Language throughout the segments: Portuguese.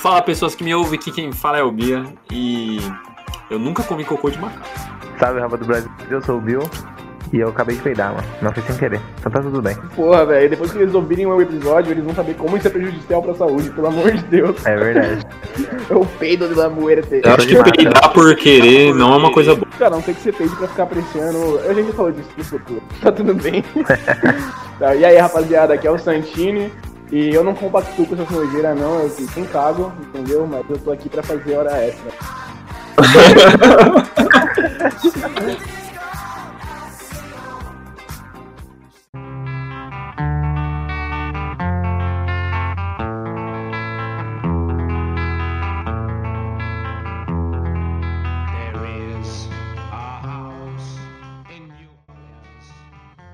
Fala pessoas que me ouvem, que quem fala é o Bia e eu nunca comi cocô de macaco. Salve, Rafa do Brasil, eu sou o Bill e eu acabei de peidar, mano. Não foi sem querer, então tá tudo bem. Porra, velho, depois que eles ouvirem o episódio, eles vão saber como isso é prejudicial pra saúde, pelo amor de Deus. É verdade. É o peido de la muerte. Eu acho que peidar por querer não é uma coisa boa. Cara, não tem que ser peide pra ficar apreciando. A gente já falou disso no futuro. Tá tudo bem. Tá, e aí, rapaziada, aqui é o Santini. E eu não compactuo com essas nojeiras, não. Eu quem cago, entendeu? Mas eu tô aqui pra fazer hora extra.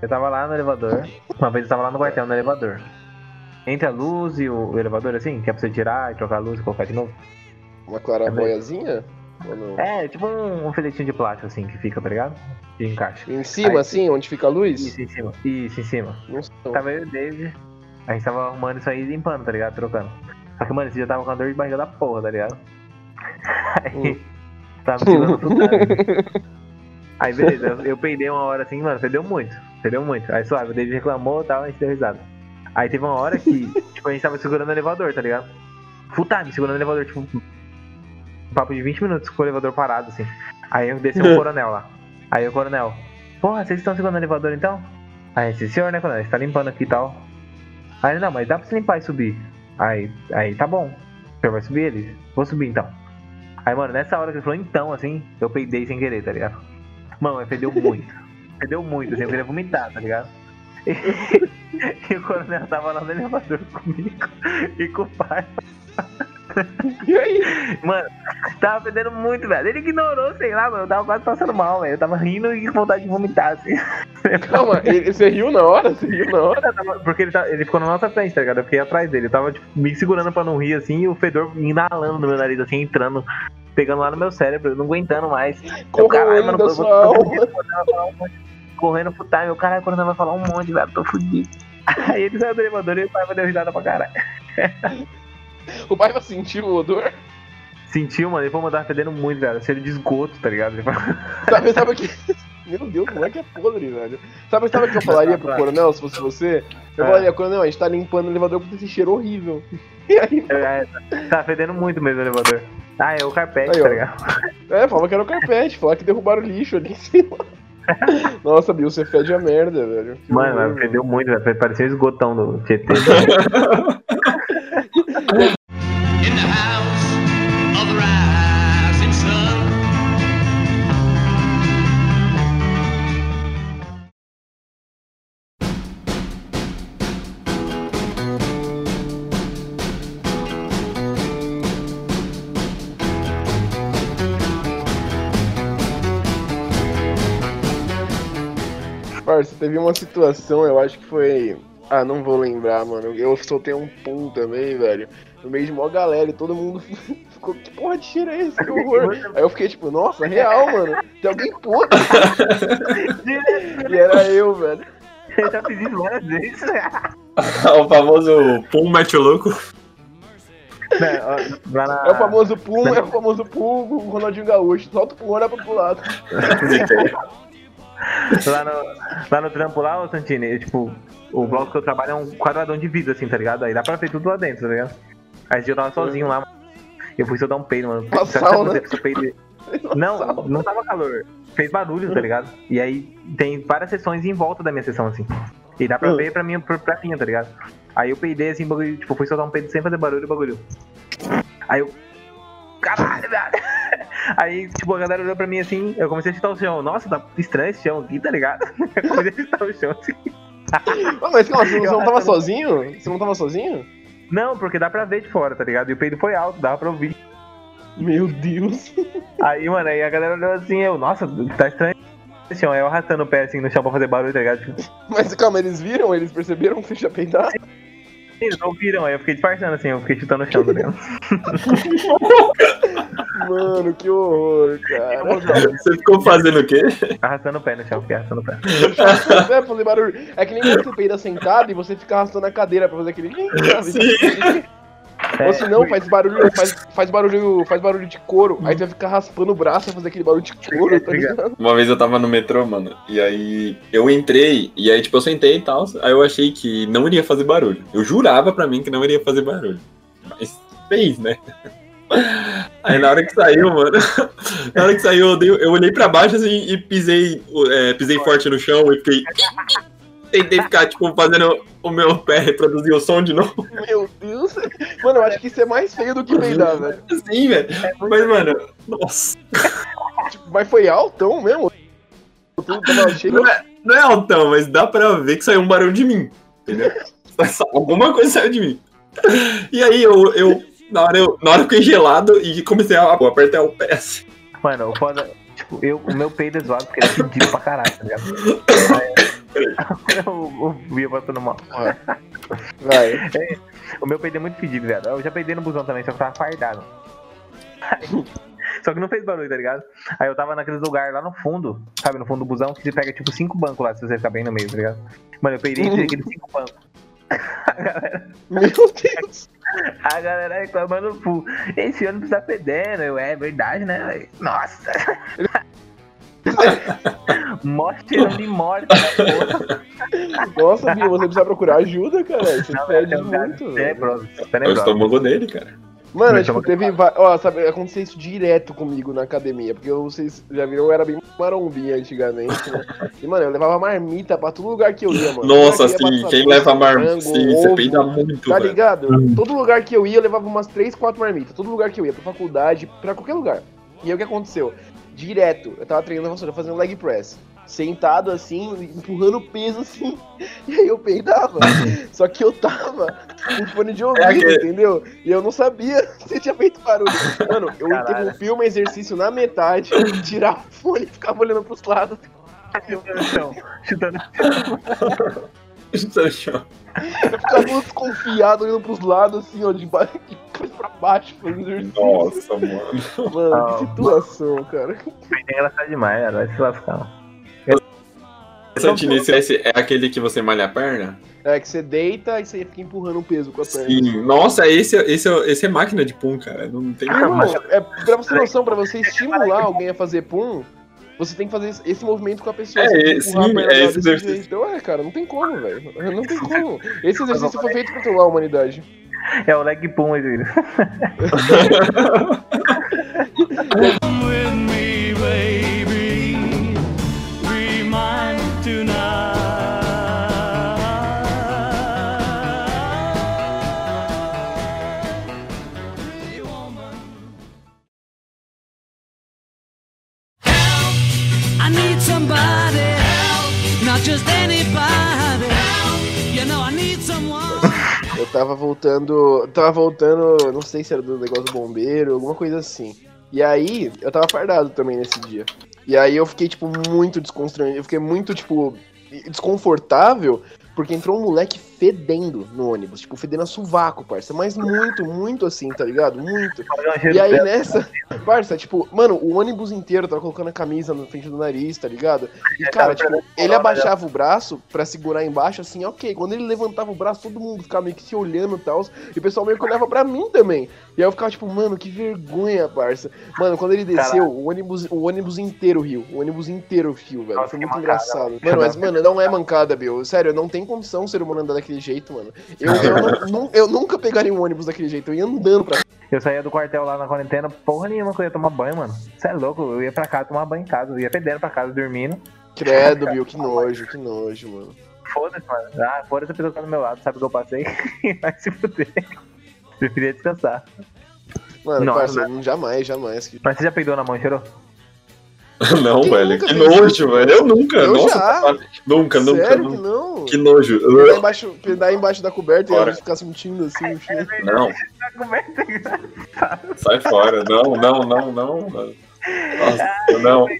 Eu tava lá no elevador, uma vez eu tava lá no quartel no elevador. Entre a luz e o, elevador, assim, que é pra você tirar e trocar a luz e colocar de novo. Uma claraboiazinha? Não? É, tipo um, um filetinho de plástico, assim, que fica, tá ligado? De encaixe. Em cima, Aí- assim, onde fica a luz? Isso, em cima. Isso, em cima. Não sei. Tava eu e o David, a gente tava arrumando isso aí e limpando, tá ligado? Trocando. Só que, mano, esse dia tava com a dor de barriga da porra, tá ligado? Aí, tava me segurando tudo. Aí, beleza, eu, eu peidei uma hora assim, mano, fedeu muito, fedeu muito. Aí, suave, o David reclamou e tal, a gente deu risada. Aí teve uma hora que, tipo, a gente tava segurando o elevador, tá ligado? Full time, segurando o elevador, tipo, um papo de 20 minutos com o elevador parado, assim. Aí desceu o coronel lá. Aí o coronel, porra, vocês estão segurando o elevador então? Aí, esse senhor, né, coronel, gente tá limpando aqui e tal. Aí ele, não, mas dá pra você limpar e subir. Aí, aí tá bom. O senhor vai subir ele? Vou subir então. Aí, mano, nessa hora que ele falou então, assim, eu peidei sem querer, tá ligado? Mano, mas fedeu muito. fedeu muito, assim, eu queria vomitar, tá ligado? E, o coronel tava lá no elevador comigo e com o pai. E aí? Mano, tava fedendo muito, velho. Ele ignorou, sei lá, mano. Eu tava quase passando mal, velho. Eu tava rindo e com vontade de vomitar, assim. Calma, ele- você riu na hora? Você riu na hora? Eu Porque ele, tá- ele ficou na nossa frente, tá ligado? Eu fiquei atrás dele. Eu tava, tipo, me segurando pra não rir, assim, e o fedor inalando no meu nariz, assim, entrando, pegando lá no meu cérebro, eu não aguentando mais. Eu, caralho, mano, eu vou- alma. eu vou falar um monte. Correndo pro time, o caralho, quando vai falar um monte, velho, tô fudido. Aí ele saiu do elevador e o pai deu risada pra caralho. O pai vai sentir o odor? Sentiu, mano, ele foi mandar fedendo muito, velho. Cheiro de esgoto, tá ligado? Sabe, sabe que. Meu Deus, o moleque é podre, velho. Sabe, sabe o que eu falaria pro coronel se fosse você? Eu É. falaria, coronel, a gente tá limpando o elevador com esse cheiro horrível. E aí, É, tá fedendo muito mesmo o elevador. Ah, é o carpete, Aí, tá ligado? é, falava que era o carpete, falava que derrubaram o lixo ali em cima. Nossa, Bill, você fede a merda, velho. Mano, mas fedeu muito, velho. Parecia um esgotão do TT. Parça, teve uma situação, eu acho que foi. Ah, não vou lembrar, mano. Eu soltei um pum também, velho. No meio de mó galera e todo mundo ficou, que porra de cheiro é esse? Que horror. Aí eu fiquei tipo, nossa, real, mano. Tem alguém podre. e era eu, velho. Eu já fiz isso várias vezes. o famoso pum mete o louco. Ó, lá na- É o famoso pum, é o famoso pum, o Ronaldinho Gaúcho. Solta o pum, olha pro lado. Lá no, lá no trampo lá, ô Santini, eu, tipo, o bloco que eu trabalho é um quadradão de vidro, assim, tá ligado? Aí dá pra ver tudo lá dentro, tá ligado? Aí eu tava sozinho lá, eu fui só dar um peido, mano. Uma sauna. Não, não tava calor. Fez barulho, tá ligado? E aí tem várias sessões em volta da minha sessão, assim. E dá pra Hum. ver pra mim, pra, pra mim, tá ligado? Aí eu peidei assim, bagulho, tipo, fui soltar um peido sem fazer barulho e bagulho. Aí eu. Caralho, velho! Aí, tipo, a galera olhou pra mim assim, eu comecei a chutar o chão. Nossa, tá estranho esse chão aqui, tá ligado? Eu comecei a chutar o chão assim. Mas calma, você, não tava sozinho? Você não tava sozinho? Não, porque dá pra ver de fora, tá ligado? E o peido foi alto, dava pra ouvir. Meu Deus. Aí, mano, aí a galera olhou assim, eu, nossa, tá estranho esse chão. Aí eu arrastando o pé assim no chão pra fazer barulho, tá ligado? Tipo, Mas calma, eles viram? Eles perceberam que você tinha peidado? eles não viram, aí eu fiquei disfarçando assim, eu fiquei chutando o chão, tá ligado? Mano, que horror, cara. Você ficou fazendo o quê? Arrastando o pé no chão, fiquei arrastando o pé. É fazer barulho. É que nem você peida sentado e você fica arrastando a cadeira pra fazer aquele. Sim. Ou se não, faz barulho, faz, faz barulho, faz barulho de couro. Aí tu vai ficar raspando o braço pra fazer aquele barulho de couro, tá ligado? Uma vez eu tava no metrô, mano, e aí eu entrei, e aí, tipo, eu sentei e tal, aí eu achei que não iria fazer barulho. Eu jurava pra mim que não iria fazer barulho. Mas fez, né? Aí na hora que saiu, mano, na hora que saiu, eu, dei- eu olhei pra baixo assim e pisei, é, pisei forte no chão e fiquei. Tentei ficar, tipo, fazendo o meu pé reproduzir o som de novo. Meu Deus. Mano, eu acho que isso é mais feio do que peidar, velho. Assim, velho. Mas, mano, nossa. Tipo, mas foi altão mesmo? Não é, não é altão, mas dá pra ver que saiu um barulho de mim. Entendeu? Alguma coisa saiu de mim. E aí eu, eu, na, hora eu na hora eu fiquei gelado e comecei a apertar o pé. assim. Mano, o foda. Tipo, eu, o meu peido é zoado porque ele é fedido pra caralho, tá ligado? O, Bia passando mal. Vai. O meu peido é muito fedido, velho. Eu já peidei no busão também, só que tava fardado. Aí- Só que não fez barulho, tá ligado? Aí eu tava naqueles lugares lá no fundo, sabe? No fundo do busão, que você pega tipo cinco bancos lá, se você ficar bem no meio, tá ligado? Mano, eu peidei entre aqueles cinco bancos. Meu Deus. A galera reclamando, pô, esse ônibus tá fedendo. Eu, é verdade, né? Nossa. Cheirão de morte, né. Nossa, Bia, você precisa procurar ajuda, cara. Você Não, pede muito. velho. tenebroso, É o tenebroso. estômago dele, cara. Mano, Meu tipo, teve. Ó, sabe, aconteceu isso direto comigo na academia. Porque eu- vocês já viram, eu era bem marombinha antigamente, né? E, mano, eu levava marmita pra todo lugar que eu ia, mano. Nossa, sim, quem leva marmita, sim, você ovo, peida muito, Tá velho. ligado? Todo lugar que eu ia, eu levava umas 3, 4 marmitas. Todo lugar que eu ia, pra faculdade, pra qualquer lugar. E aí o que aconteceu? Direto, eu tava treinando vassoura, fazendo leg press. Sentado assim, empurrando peso assim. E aí eu peidava. Só que eu tava com fone de ouvido, aquele- entendeu? E eu não sabia se tinha feito barulho. Mano, eu Caralho. interrompi um exercício na metade, tirava o fone e ficava olhando pros lados. Chutando no chão, chutando Eu ficava desconfiado, olhando pros lados, assim, ó, de baixo pra baixo, fazendo exercício. Nossa, mano. Mano, que situação, cara. É engraçado demais, cara. Vai se lascar. Santinense esse é aquele que você malha a perna? É que você deita e você fica empurrando o peso com a perna. Sim. Nossa, esse, esse, esse é máquina de pum, cara. Não tem como. irmão, é, pra você ter noção, pra você estimular alguém a fazer pum, você tem que fazer esse- movimento com a pessoa. É, você tem que esse- empurrar a perna é esse exercício. Então, é, cara, não tem como, velho. Não tem como. Esse exercício foi feito pra trollar a humanidade. É o leg pum, filho. Eu tava voltando. Tava voltando, não sei se era do negócio do bombeiro, alguma coisa assim. E aí, eu tava fardado também nesse dia. E aí eu fiquei, tipo, muito desconstrangido. Eu fiquei muito, tipo, desconfortável, porque entrou um moleque fedendo no ônibus. Tipo, fedendo a sovaco, parça. Mas muito, muito assim, tá ligado? Muito. E aí nessa, parça, tipo, mano, o ônibus inteiro tava colocando a camisa na frente do nariz, tá ligado? E cara, tipo, ele abaixava o braço pra segurar embaixo, assim, ok. Quando ele levantava o braço, todo mundo ficava meio que se olhando e tal. E o pessoal meio que olhava pra mim também. E aí eu ficava tipo, mano, que vergonha, parça. Mano, quando ele desceu, o ônibus, o ônibus inteiro riu. O ônibus inteiro riu, velho. Nossa, Foi muito mancada, engraçado. mano. Mano, mas, mano, não é mancada, Bill. Sério, não tem condição o ser humano andar daquele jeito, mano. Eu, eu, não- eu nunca pegaria um ônibus daquele jeito. Eu ia andando pra Eu saía do quartel lá na quarentena, porra nenhuma que eu ia tomar banho, mano. Você é louco, eu ia pra casa tomar banho em casa. Eu ia fedendo pra casa, dormindo. Credo, Bill, que nojo, que nojo, mano. Foda-se, mano. Ah, foda-se a pessoa que tá do meu lado, sabe o que eu passei? Vai se fuder. Preferia descansar. Mano, Nossa, parça, jamais, jamais. Mas você já peidou na mão e cheirou? Não, Quem velho. nunca Que nojo, isso? velho. Eu nunca. Eu Nossa, já. tá- nunca, nunca, Sério que não? Que nojo. Pedar embaixo, pedar embaixo da coberta e Fora. a gente ficar sentindo assim o cheiro. Não, é que sai fora. Não, não, não, não. mano. Nossa, não. Mano,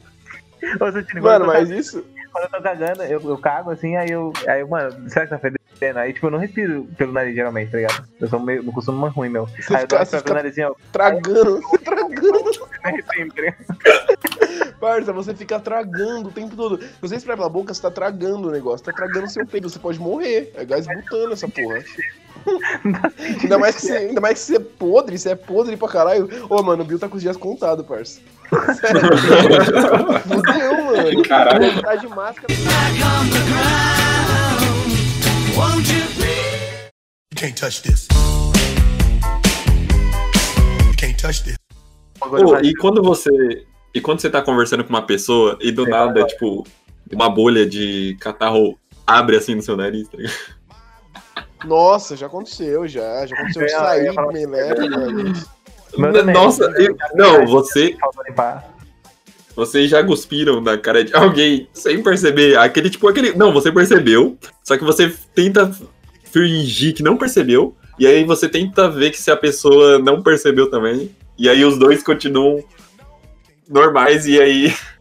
eu tô mas isso. quando eu tô cagando, eu, eu cago assim, aí eu. Aí, eu, mano, será que tá fedendo? Aí, tipo, eu não respiro pelo nariz geralmente, tá ligado? Eu sou meio. Eu costumo mais ruim, meu. Você aí eu fica- uma fica- pelo narizinho, eu Tragando, você tragando. me respiro, tá ligado? Parça, você fica tragando o tempo todo. Se você espera pela boca, você tá tragando o negócio. Tá tragando seu peito, você pode morrer. É gás butano essa porra. Ainda mais, que você, ainda mais que você é podre, você é podre pra caralho. Ô, mano, o Bill tá com os dias contados, parça. Sério. Fudeu, mano. Caralho. Tá de máscara. Won't you can't touch this. You can't touch this. Pô, e quando você. E quando você tá conversando com uma pessoa e do Sim, nada, tipo, uma bolha de catarro abre assim no seu nariz, tá ligado? Nossa, já aconteceu, já. Já aconteceu de eu sair falar com meléria, mano. Nossa, eu- não, você. Limpar. Vocês já cuspiram na cara de alguém sem perceber. Aquele tipo, aquele. Não, você percebeu. Só que você tenta fingir que não percebeu. E aí você tenta ver que se a pessoa não percebeu também. E aí os dois continuam normais. E aí.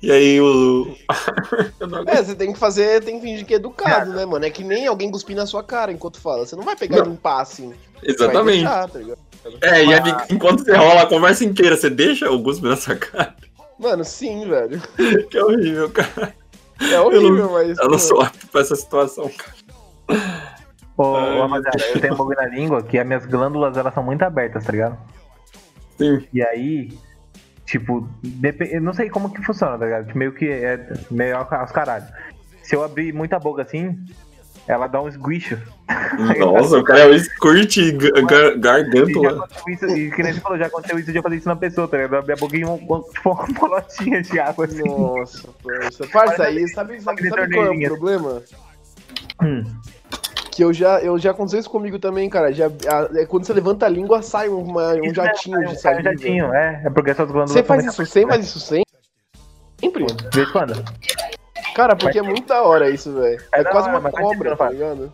E aí o. Eu não É, você tem que fazer, tem que fingir que é educado, né, mano? É que nem alguém cuspir na sua cara enquanto fala. Você não vai pegar e limpar assim. Você vai Exatamente. deixar, tá? É, e aí, enquanto você rola a conversa inteira, você deixa o guspe na sua cara. Mano, sim, velho. Que horrível, cara. É horrível, mas. Eu não sou apto pra essa situação, cara. Ô, Ai, ô, rapaziada, eu tenho um bagulho na língua que as minhas glândulas elas são muito abertas, tá ligado? Sim. E aí, tipo, eu não sei como que funciona, tá ligado? Que Meio que é meio aos caralho. Se eu abrir muita boca assim, ela dá um squish. Nossa, o cara é o squirt gar- gar- E isso, e que nem você falou, já aconteceu isso de eu fazer isso na pessoa, tá ligado? Eu abri a boca e um, um- tipo, uma bolotinha de água assim. Nossa, parça. Parça, aí, sabe, sabe, sabe qual é o problema? Hum. Que eu já, eu já aconteceu isso comigo também, cara. Já, a- é quando você levanta a língua, sai uma- um Isso jatinho mesmo, de sai um saliva. jatinho, é. É porque essas glândulas Você faz isso, você faz isso sempre? Sempre? De vez em quando. Cara, porque é muito da hora isso, velho. É, É quase hora, uma mas cobra, tá ligado?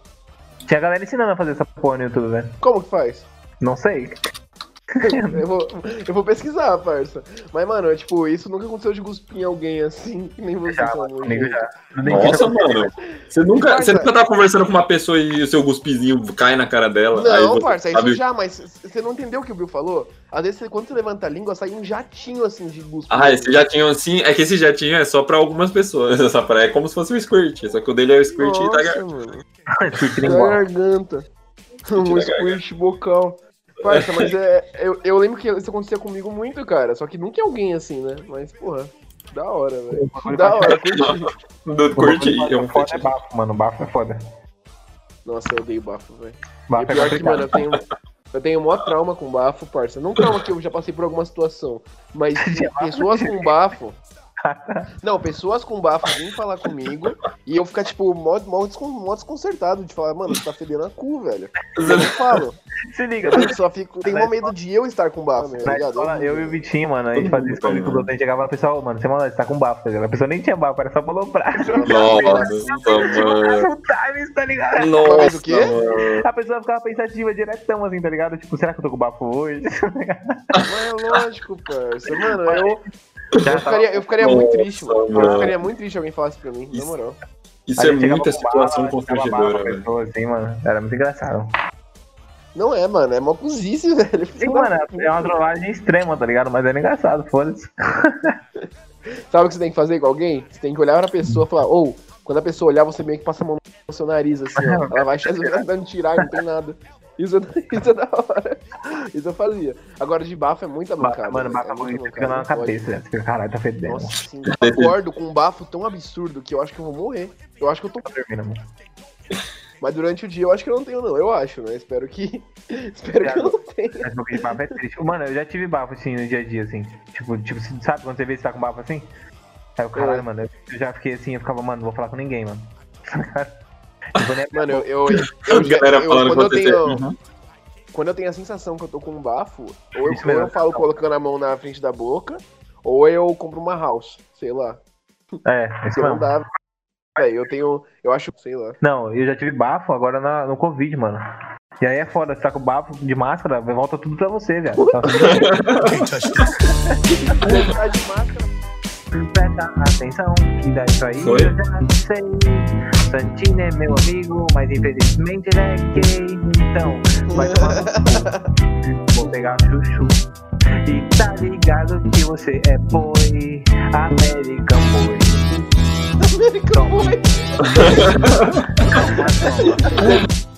Tinha galera ensinando a fazer essa porra no YouTube, velho. Como que faz? Não sei. eu, vou, eu vou pesquisar, parça. Mas, mano, é, tipo, isso nunca aconteceu de cuspir em alguém assim, que nem você Já, falou. comigo já. No Nossa, mano. Você nunca, você nunca tá conversando com uma pessoa e o seu guspizinho cai na cara dela. aí Não, você parça, isso sabe- já, mas você não entendeu o que o Bill falou? Às vezes, quando você levanta a língua, sai um jatinho assim de guspe. Ah, esse jatinho assim. É que esse jatinho é só pra algumas pessoas. Essa praia é como se fosse um squirt. Só que o dele é o squirt Nossa, da gar- mano. Da lingual. garganta. Um squirt bocal. Parça, mas é. Eu, eu lembro que isso acontecia comigo muito, cara. Só que nunca é alguém assim, né? Mas, porra, da hora, velho. Da hora, curti. do curti. É um foda é bafo, mano. Bafo é foda. Nossa, eu odeio bafo, velho. E Bafo é pior que, mano, eu tenho. Eu tenho maior trauma com bafo, parça. Não trauma que eu já passei por alguma situação, mas pessoas com bafo. Não, pessoas com bafo vêm falar comigo e eu ficar, tipo, mó, mó, descon- mó desconcertado de falar, mano, você tá fedendo a cu, velho. Eu não falo. Se liga. Eu só fico. Tenho mó medo de eu estar com bafo, tá ligado? escola, eu e o Vitinho, mano, a gente fazia isso comigo Todo mundo quando a gente chegava lá, pessoal, mano, você mano, você tá com bafo, tá ligado? A pessoa nem tinha bafo, era só malobrar. Nossa, mano. Times, tá ligado? Nossa, o quê? A pessoa ficava pensativa diretão, assim, tá ligado? Tipo, será que eu tô com bafo hoje? Mas é lógico, parça. Mano, eu, eu ficaria, eu ficaria muito Nossa, triste, mano. Eu mano. ficaria muito triste se alguém falasse pra mim, na Isso. moral. Isso é muita situação ficava constrangedora, velho. pessoa, assim, mano. Era muito engraçado. Não é, mano, é mó cozice, velho. Sim, mano, é uma trollagem extrema, tá ligado? Mas era engraçado, foda-se. Sabe o que você tem que fazer com alguém? Você tem que olhar pra pessoa e falar, ou, quando a pessoa olhar, você meio que passa a mão no seu nariz, assim, ó. Ela vai achar que você tá tentando tirar não tem nada. Isso, isso é da hora. Isso eu fazia. Agora, de bafo é muita mancada. Mano, velho. bafo é muito fica na cabeça, né? Fica, caralho, tá fedendo. Nossa, assim, eu acordo com um bafo tão absurdo que eu acho que eu vou morrer. Eu acho que eu tô. Termina, mano. Mas durante o dia eu acho que eu não tenho, não. Eu acho, né? Espero que. Espero que eu não tenha. Mas de bafo é triste. Mano, eu já tive bafo assim no dia a dia, assim. Tipo, tipo, sabe quando você vê que você tá com bafo assim? Aí o caralho, É. mano, eu já fiquei assim, eu ficava, mano, não vou falar com ninguém, mano. Mano, eu. boca. eu, eu, A galera eu- falando quando, eu tenho, Uhum. quando eu tenho a sensação que eu tô com um bafo, ou eu, ou eu falo colocando a mão na frente da boca, ou eu compro uma house, sei lá. É, isso não dá. Véi, eu tenho. Eu acho, sei lá. Não, eu já tive bafo agora na- no Covid, mano. E aí é foda, você tá com bafo de máscara, volta tudo pra você, velho. Tá de máscara. Presta atenção, que dá isso aí Foi? eu já sei. Santino é meu amigo, mas infelizmente ele é gay. Então, vai tomar no cu. Vou pegar chuchu. E tá ligado que você é boi, American Boy. American Boy. Toma, toma.